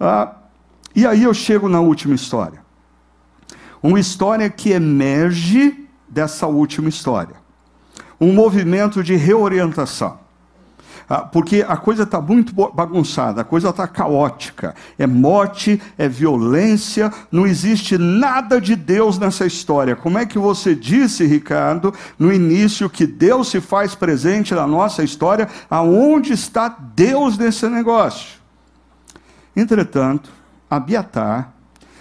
Ah, e aí eu chego na última história. Uma história que emerge dessa última história. Um movimento de reorientação. Ah, porque a coisa está muito bagunçada, a coisa está caótica. É morte, é violência, não existe nada de Deus nessa história. Como é que você disse, Ricardo, no início, que Deus se faz presente na nossa história? Aonde está Deus nesse negócio? Entretanto, Abiatar,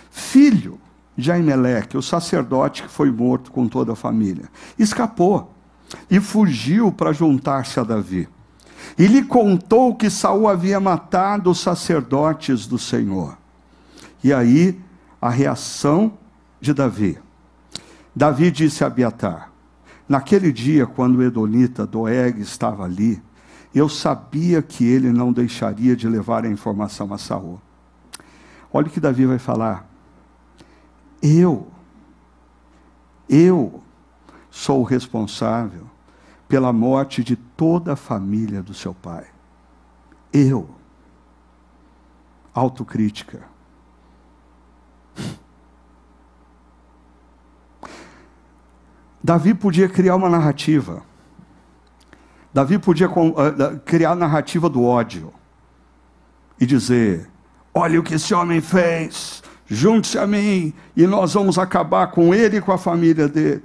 filho de Aimeleque, o sacerdote que foi morto com toda a família, escapou e fugiu para juntar-se a Davi e lhe contou que Saul havia matado os sacerdotes do Senhor. E aí a reação de Davi. Davi disse a Abiatar: Naquele dia, quando o Edonita Doeg estava ali, eu sabia que ele não deixaria de levar a informação a Saul. Olha o que Davi vai falar. Eu, eu sou o responsável pela morte de toda a família do seu pai. Eu. Autocrítica. Davi podia criar uma narrativa. Davi podia uh, criar a narrativa do ódio e dizer: Olha o que esse homem fez, junte-se a mim e nós vamos acabar com ele e com a família dele.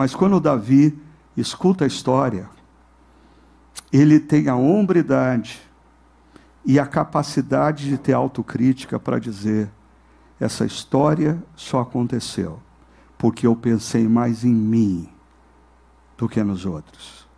Mas quando Davi escuta a história, ele tem a hombridade e a capacidade de ter autocrítica para dizer: essa história só aconteceu porque eu pensei mais em mim do que nos outros.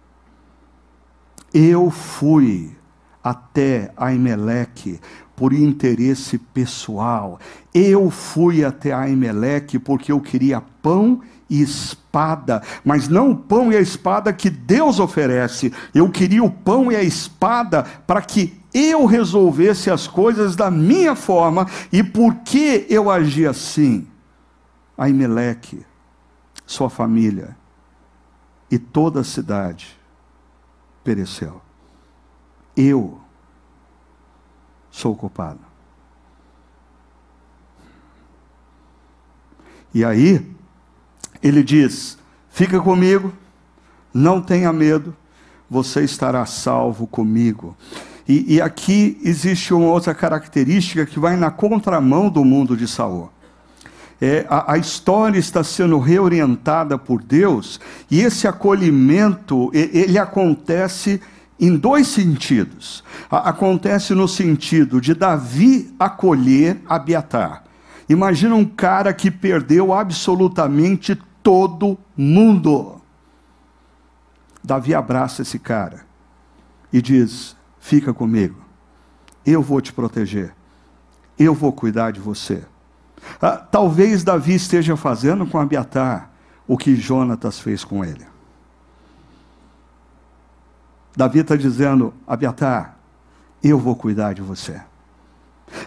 Eu fui até Aimeleque por interesse pessoal. Eu fui até Aimeleque porque eu queria pão e espada, mas não o pão e a espada que Deus oferece. Eu queria o pão e a espada para que eu resolvesse as coisas da minha forma. E por que eu agi assim? Aimeleque, sua família e toda a cidade pereceu. Eu sou culpado. E aí, ele diz: Fica comigo, não tenha medo, você estará salvo comigo. E, e, aqui existe uma outra característica que vai na contramão do mundo de Saul. É, a, a, história está sendo reorientada por Deus e esse acolhimento ele acontece em dois sentidos. A, acontece no sentido de Davi acolher Abiatar. Imagina um cara que perdeu absolutamente todo mundo. Davi abraça esse cara e diz: Fica comigo, eu vou te proteger, eu vou cuidar de você. Ah, talvez Davi esteja fazendo com Abiatar o que Jonatas fez com ele. Davi está dizendo: Abiatar, eu vou cuidar de você.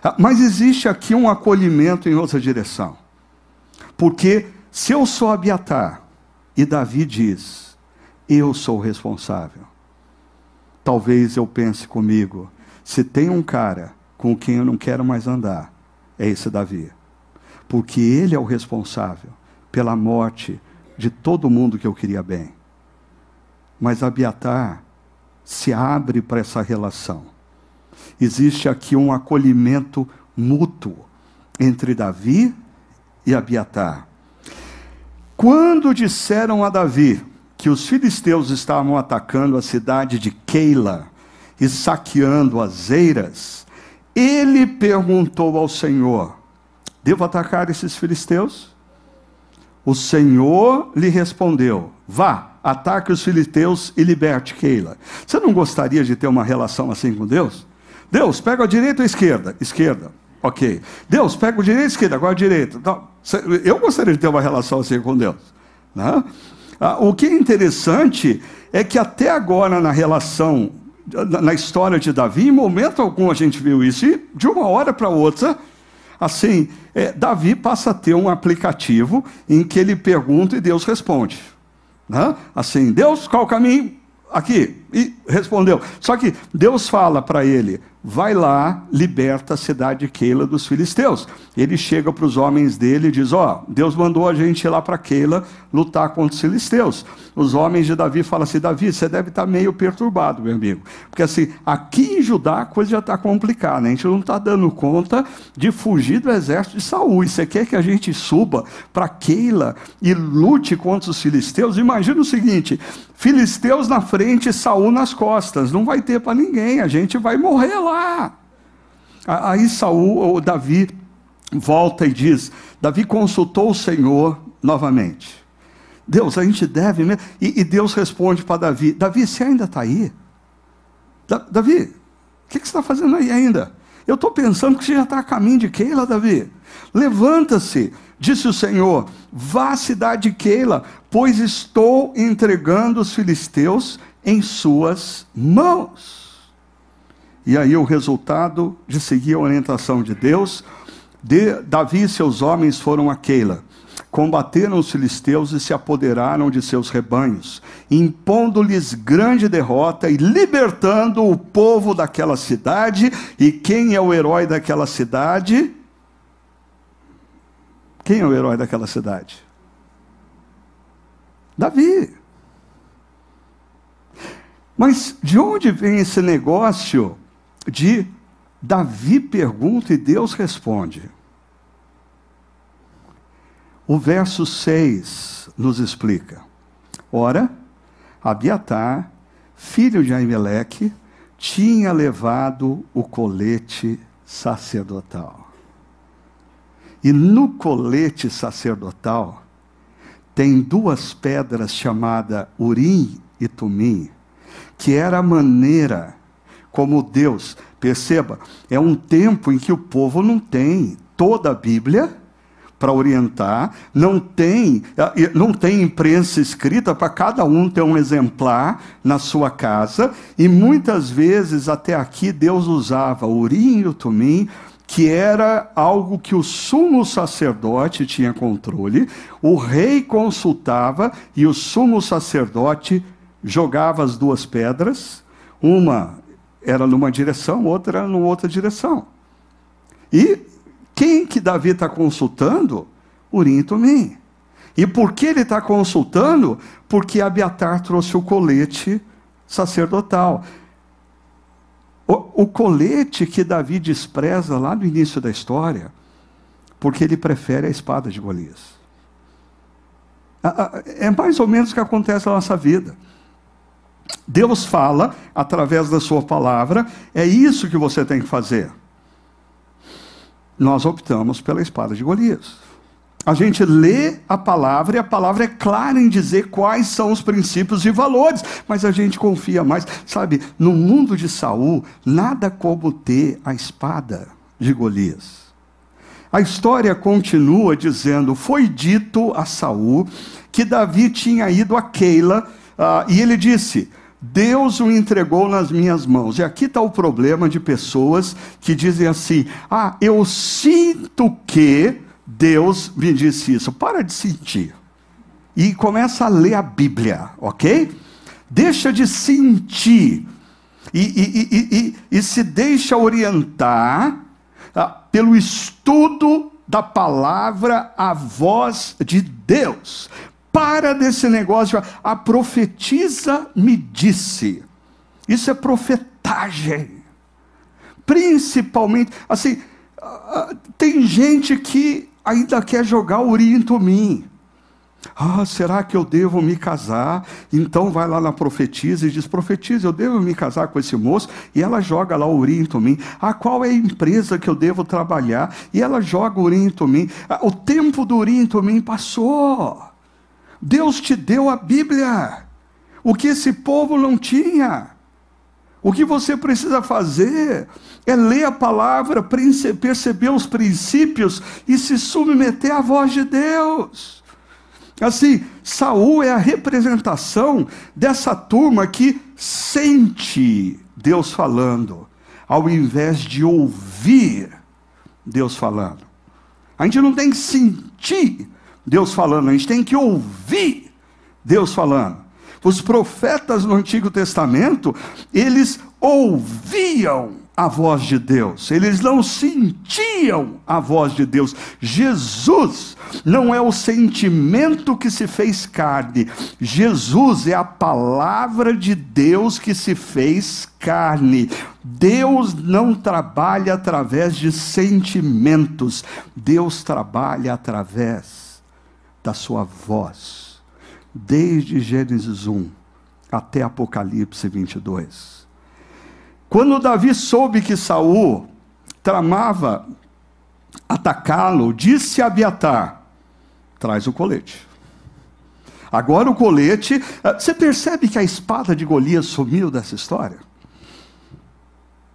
Ah, mas existe aqui um acolhimento em outra direção. Porque se eu sou Abiatar e Davi diz: Eu sou o responsável, talvez eu pense comigo: se tem um cara com quem eu não quero mais andar, é esse Davi porque ele é o responsável pela morte de todo mundo que eu queria bem. Mas Abiatar se abre para essa relação. Existe aqui um acolhimento mútuo entre Davi e Abiatar. Quando disseram a Davi que os filisteus estavam atacando a cidade de Keila e saqueando as eiras, ele perguntou ao Senhor: Devo atacar esses filisteus? O Senhor lhe respondeu: Vá, ataque os filisteus e liberte Keila. Você não gostaria de ter uma relação assim com Deus? Deus, pega a direita ou a esquerda? Esquerda. Ok. Deus, pega o direito a esquerda? Agora a direita. Então, eu gostaria de ter uma relação assim com Deus. Né? Ah, o que é interessante é que até agora na relação, na história de Davi, em momento algum a gente viu isso, e de uma hora para outra, Assim, é, Davi passa a ter um aplicativo em que ele pergunta e Deus responde. Né? Assim, Deus, qual o caminho? Aqui. E respondeu. Só que Deus fala para ele: vai lá, liberta a cidade de Keila dos filisteus. Ele chega para os homens dele e diz: Ó, oh, Deus mandou a gente ir lá para Keila lutar contra os filisteus. Os homens de Davi falam assim: Davi, você deve estar tá meio perturbado, meu amigo. Porque assim, aqui em Judá a coisa já está complicada, né? a gente não está dando conta de fugir do exército de Saul. E você quer que a gente suba para Keila e lute contra os filisteus? Imagina o seguinte: filisteus na frente, Saul nas costas. Não vai ter para ninguém, a gente vai morrer lá. Aí Saul, ou Davi, volta e diz: Davi consultou o Senhor novamente. Deus, a gente deve mesmo. E, e Deus responde para Davi: Davi, você ainda está aí? Da, Davi, o que, que, você está fazendo aí ainda? Eu estou pensando que você já está a caminho de Keila, Davi. Levanta-se, disse o Senhor, vá à cidade de Keila, pois estou entregando os filisteus em suas mãos. E aí o resultado de seguir a orientação de Deus, de, Davi e seus homens foram a Keila, combateram os filisteus e se apoderaram de seus rebanhos, impondo-lhes grande derrota e libertando o povo daquela cidade. E quem é o herói daquela cidade? Quem é o herói daquela cidade? Davi. Mas de onde vem esse negócio de Davi pergunta e Deus responde. O verso 6 nos explica. Ora, Abiatar, filho de Aimeleque, tinha levado o colete sacerdotal. E no colete sacerdotal tem duas pedras chamadas Urim e Tumim, que era a maneira como Deus. Perceba, é um tempo em que o povo não tem toda a Bíblia para orientar, não tem, eh, não tem imprensa escrita para cada um ter um exemplar na sua casa, e muitas vezes até aqui Deus usava o Urim e o Tumim, que era algo que o sumo sacerdote tinha controle, o rei consultava e o sumo sacerdote jogava as duas pedras, uma era numa direção, outra era numa outra direção. E quem que Davi está consultando? Urim e Tumim. E por que ele está consultando? Porque Abiatar trouxe o colete sacerdotal. O, o colete que Davi despreza lá no início da história, porque ele prefere a espada de Golias. É mais ou menos o que acontece na nossa vida. Deus fala através da sua palavra, é isso que você tem que fazer. Nós optamos pela espada de Golias. A gente lê a palavra e a palavra é clara em dizer quais são os princípios e valores, mas a gente confia mais. Sabe, no mundo de Saul, nada como ter a espada de Golias. A história continua dizendo: foi dito a Saul que Davi tinha ido a Keila uh, e ele disse: Deus o entregou nas minhas mãos. E aqui está o problema de pessoas que dizem assim: Ah, eu sinto que Deus me disse isso. Para de sentir. E começa a ler a Bíblia, ok? Deixa de sentir. E, e, e, e se deixa orientar ah, pelo estudo da palavra, a voz de Deus. Para desse negócio, a profetisa me disse. Isso é profetagem. Principalmente, assim, tem gente que ainda quer jogar Urim em Tumim. Ah, será que eu devo me casar? Então vai lá na profetisa e diz: profetiza, eu devo me casar com esse moço? E ela joga lá o Urim em Tumim. Ah, qual é a empresa que eu devo trabalhar? E ela joga o Urim em Tumim. Ah, o tempo do Urim em Tumim passou. Deus te deu a Bíblia. O que esse povo não tinha. O que você precisa fazer é ler a palavra, perceber os princípios e se submeter à voz de Deus. Assim, Saul é a representação dessa turma que sente Deus falando, ao invés de ouvir Deus falando. A gente não tem que sentir Deus falando, a gente tem que ouvir Deus falando. Os profetas no Antigo Testamento, eles ouviam a voz de Deus, eles não sentiam a voz de Deus. Jesus não é o sentimento que se fez carne, Jesus é a palavra de Deus que se fez carne. Deus não trabalha através de sentimentos, Deus trabalha através da sua voz desde Gênesis 1 até Apocalipse 22. Quando Davi soube que Saul tramava atacá-lo, disse a Abiatar: traz o colete. Agora o colete, eh, você percebe que a espada de Golias sumiu dessa história?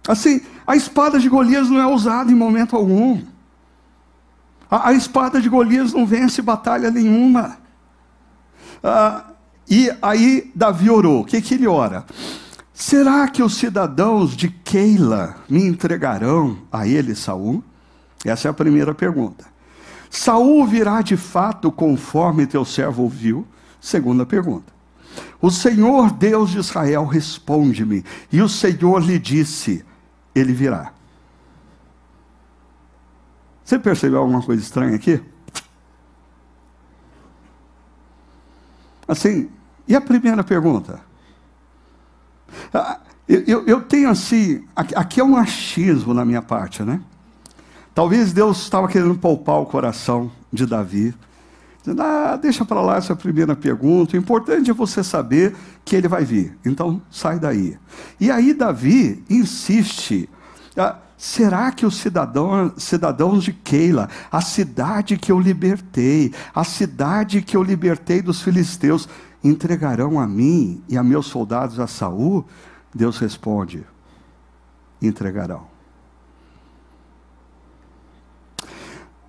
Assim, a espada de Golias não é usada em momento algum. A, a espada de Golias não vence batalha nenhuma. Ah, e aí Davi orou. O que, que ele ora? Será que os cidadãos de Keila me entregarão a ele, Saul? Essa é a primeira pergunta. Saul virá de fato conforme teu servo ouviu? Segunda pergunta. O Senhor Deus de Israel responde-me, e o Senhor lhe disse: Ele virá. Você percebeu alguma coisa estranha aqui? Assim, e a primeira pergunta? Ah, eu, eu, tenho assim, aqui é um achismo na minha parte, né? Talvez Deus estava querendo poupar o coração de Davi. Dizendo, ah, deixa para lá essa primeira pergunta. O importante é você saber que ele vai vir. Então, sai daí. E aí, Davi insiste. Ah, Será que os cidadãos, cidadãos de Keila, a cidade que eu libertei, a cidade que eu libertei dos filisteus, entregarão a mim e a meus soldados a Saul? Deus responde: entregarão.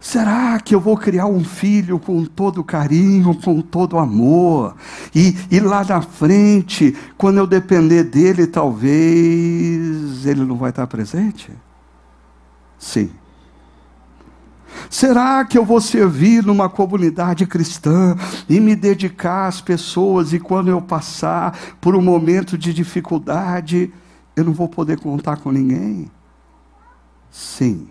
Será que eu vou criar um filho com todo carinho, com todo amor? E, e lá na frente, quando eu depender dele, talvez ele não vai estar presente? Sim. Será que eu vou servir numa comunidade cristã e me dedicar às pessoas e quando eu passar por um momento de dificuldade, eu não vou poder contar com ninguém? Sim.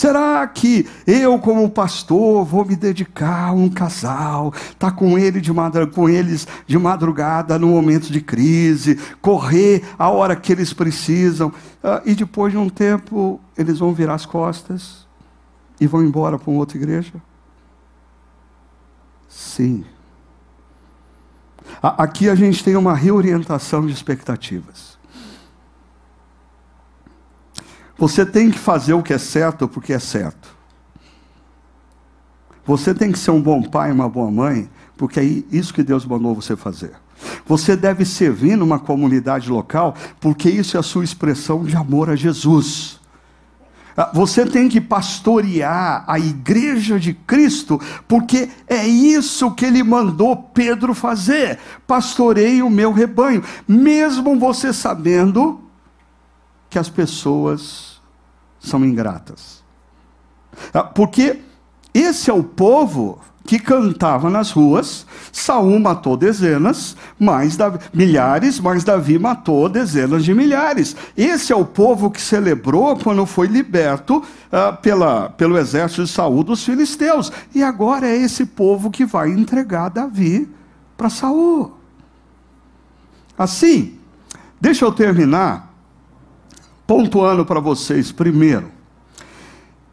Será que eu, como pastor, vou me dedicar a um casal, estar tá com, ele de com eles de madrugada no momento de crise, correr a hora que eles precisam, ah, e depois de um tempo eles vão virar as costas e vão embora para uma outra igreja? Sim. Aqui a gente tem uma reorientação de expectativas. Você tem que fazer o que é certo porque é certo. Você tem que ser um bom pai, uma boa mãe, porque é isso que Deus mandou você fazer. Você deve servir numa comunidade local, porque isso é a sua expressão de amor a Jesus. Ah, você tem que pastorear a igreja de Cristo, porque é isso que ele mandou Pedro fazer. Pastoreie o meu rebanho, mesmo você sabendo que as pessoas são ingratas. Ah, porque esse é o povo que cantava nas ruas, Saul matou dezenas, mais Davi, milhares, mas Davi matou dezenas de milhares. Esse é o povo que celebrou quando foi liberto uh, pela, pelo exército de Saul dos filisteus. E agora é esse povo que vai entregar Davi para Saul. Assim, deixa eu terminar pontuando para vocês, primeiro,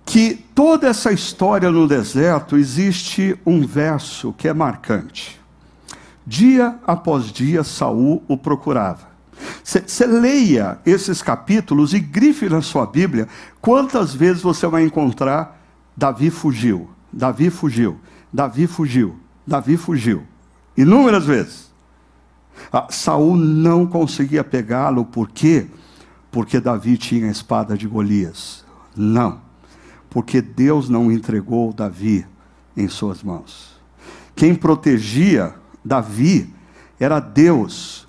que toda essa história no deserto existe um verso que é marcante. Dia após dia, Saul o procurava. Você leia esses capítulos e grife na sua Bíblia quantas vezes você vai encontrar Davi fugiu, Davi fugiu, Davi fugiu, Davi fugiu. Inúmeras vezes. Ah, Saul não conseguia pegá-lo porque porque Davi tinha a espada de Golias. Não, porque Deus não entregou Davi em suas mãos. Quem protegia Davi era Deus,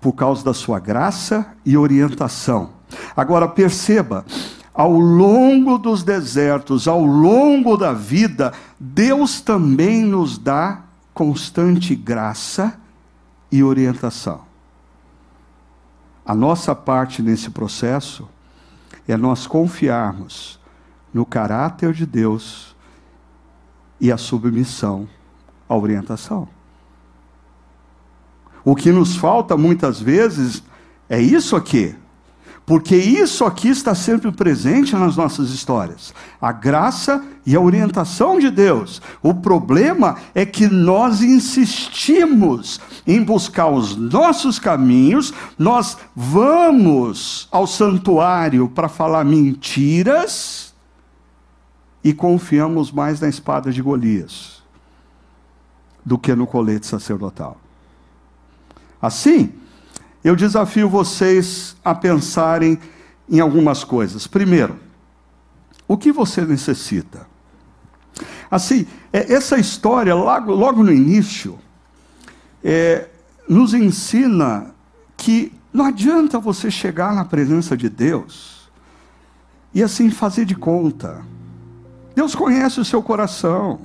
por causa da sua graça e orientação. Agora perceba, ao longo dos desertos, ao longo da vida, Deus também nos dá constante graça e orientação. A nossa parte nesse processo é nós confiarmos no caráter de Deus e a submissão à orientação. O que nos falta muitas vezes é isso aqui. Porque isso aqui está sempre presente nas nossas histórias. A graça e a orientação de Deus. O problema é que nós insistimos em buscar os nossos caminhos, nós vamos ao santuário para falar mentiras e confiamos mais na espada de Golias do que no colete sacerdotal. Assim, eu desafio vocês a pensarem em algumas coisas. Primeiro, o que você necessita? Assim, é, essa história, logo, logo no início, é, nos ensina que não adianta você chegar na presença de Deus e assim fazer de conta. Deus conhece o seu coração.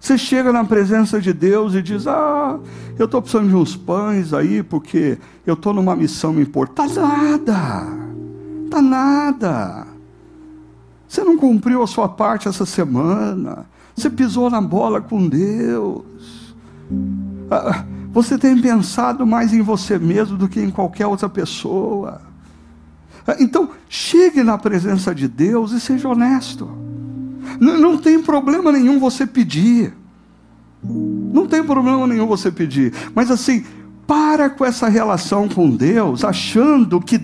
Você chega na presença de Deus e diz: Ah, eu estou precisando de uns pães aí, porque eu estou numa missão importante. Tá nada, tá nada. Você não cumpriu a sua parte essa semana. Você pisou na bola com Deus. Ah, você tem pensado mais em você mesmo do que em qualquer outra pessoa. Ah, então, chegue na presença de Deus e seja honesto. Não, não tem problema nenhum você pedir. Não tem problema nenhum você pedir. Mas assim, para com essa relação com Deus, achando que,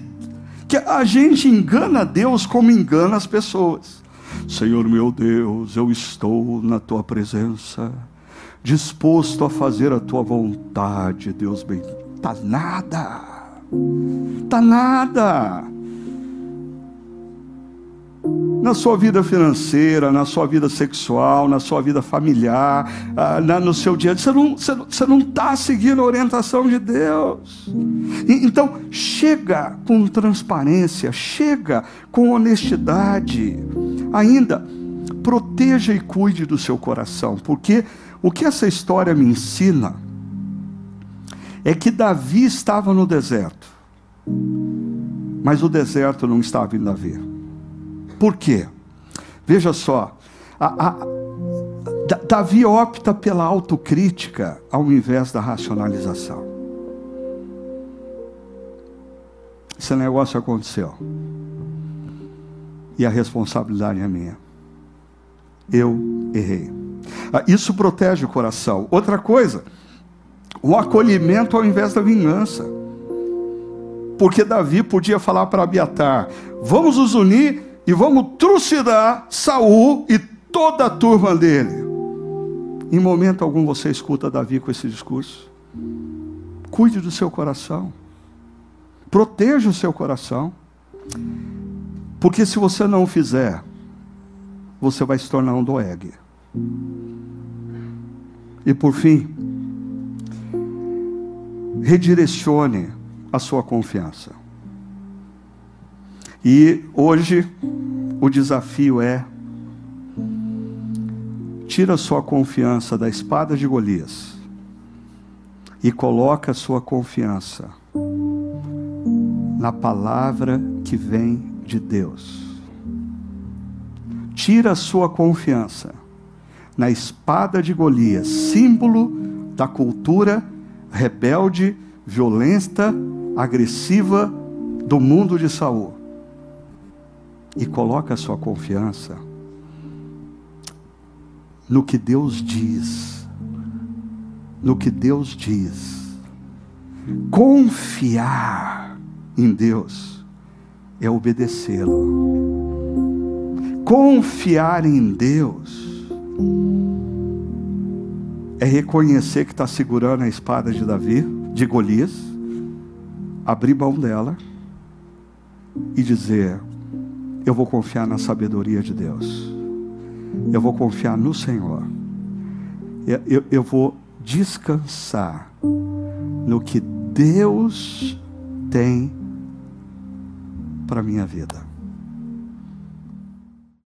que a gente engana Deus como engana as pessoas. Senhor meu Deus, eu estou na tua presença, disposto a fazer a tua vontade, Deus bem. Tá nada. Tá nada na sua vida financeira, na sua vida sexual, na sua vida familiar, ah, no seu dia. Não está você não está seguindo a orientação de Deus. Então, chega com transparência, chega com honestidade. Ainda, proteja e cuide do seu coração, porque o que essa história me ensina é que Davi estava no deserto, mas o deserto não estava em Davi. Por quê? Veja só, a, a, Davi opta pela autocrítica ao invés da racionalização. Esse negócio aconteceu. E a responsabilidade é minha. Eu errei. Ah, isso protege o coração. Outra coisa, o acolhimento ao invés da vingança. Porque Davi podia falar para Abiatar: vamos nos unir e vamos trucidar Saul e toda a turma dele. Em momento algum você escuta Davi com esse discurso. Cuide do seu coração. Proteja o seu coração. Porque se você não o fizer, você vai se tornar um doeg. E por fim, redirecione a sua confiança. E hoje o desafio é tira sua confiança da espada de Golias e coloca sua confiança na palavra que vem de Deus. Tira sua confiança na espada de Golias, símbolo da cultura rebelde, violenta, agressiva do mundo de Saul. E coloca sua confiança no que Deus diz. No que Deus diz. Confiar em Deus é obedecê-lo. Confiar em Deus é reconhecer que está segurando a espada de Davi, de Golias, abrir mão dela e dizer: Eu vou confiar na sabedoria de Deus eu vou confiar no Senhor. Eu, eu, eu vou descansar no que Deus tem para minha vida.